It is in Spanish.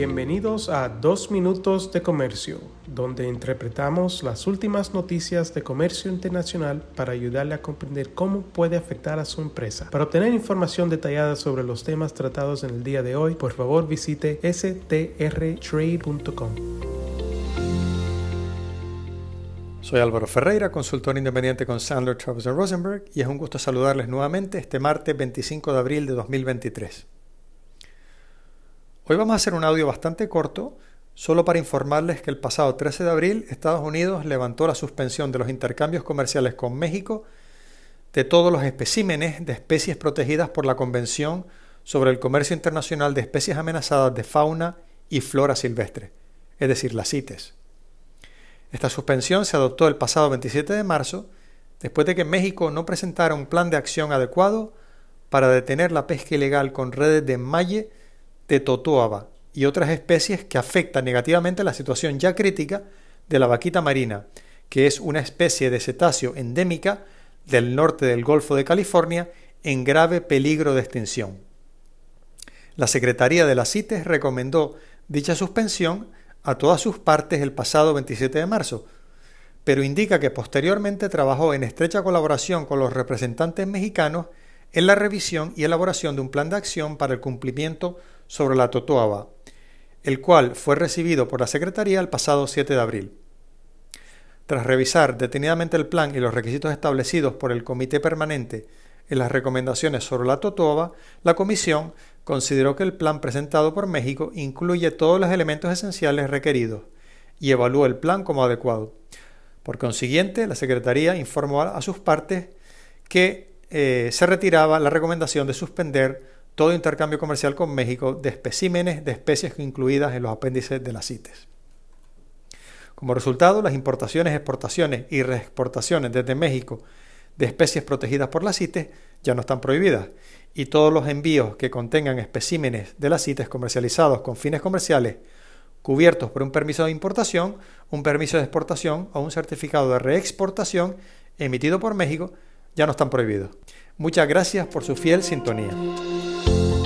Bienvenidos a Dos Minutos de Comercio, donde interpretamos las últimas noticias de comercio internacional para ayudarle a comprender cómo puede afectar a su empresa. Para obtener información detallada sobre los temas tratados en el día de hoy, por favor visite strtrade.com. Soy Álvaro Ferreira, consultor independiente con Sandler, Travis Rosenberg, y es un gusto saludarles nuevamente este martes 25 de abril de 2023. Hoy vamos a hacer un audio bastante corto, solo para informarles que el pasado 13 de abril Estados Unidos levantó la suspensión de los intercambios comerciales con México de todos los especímenes de especies protegidas por la Convención sobre el Comercio Internacional de Especies Amenazadas de Fauna y Flora Silvestre, es decir, las CITES. Esta suspensión se adoptó el pasado 27 de marzo, después de que México no presentara un plan de acción adecuado para detener la pesca ilegal con redes de malle de totoaba y otras especies que afectan negativamente la situación ya crítica de la vaquita marina, que es una especie de cetáceo endémica del norte del Golfo de California en grave peligro de extinción. La Secretaría de la CITES recomendó dicha suspensión a todas sus partes el pasado 27 de marzo, pero indica que posteriormente trabajó en estrecha colaboración con los representantes mexicanos en la revisión y elaboración de un plan de acción para el cumplimiento sobre la Totoaba, el cual fue recibido por la Secretaría el pasado 7 de abril. Tras revisar detenidamente el plan y los requisitos establecidos por el Comité Permanente en las recomendaciones sobre la Totoaba, la Comisión consideró que el plan presentado por México incluye todos los elementos esenciales requeridos y evaluó el plan como adecuado. Por consiguiente, la Secretaría informó a sus partes que eh, se retiraba la recomendación de suspender todo intercambio comercial con México de especímenes de especies incluidas en los apéndices de las CITES. Como resultado, las importaciones, exportaciones y reexportaciones desde México de especies protegidas por las CITES ya no están prohibidas y todos los envíos que contengan especímenes de las CITES comercializados con fines comerciales cubiertos por un permiso de importación, un permiso de exportación o un certificado de reexportación emitido por México ya no están prohibidos. Muchas gracias por su fiel sintonía.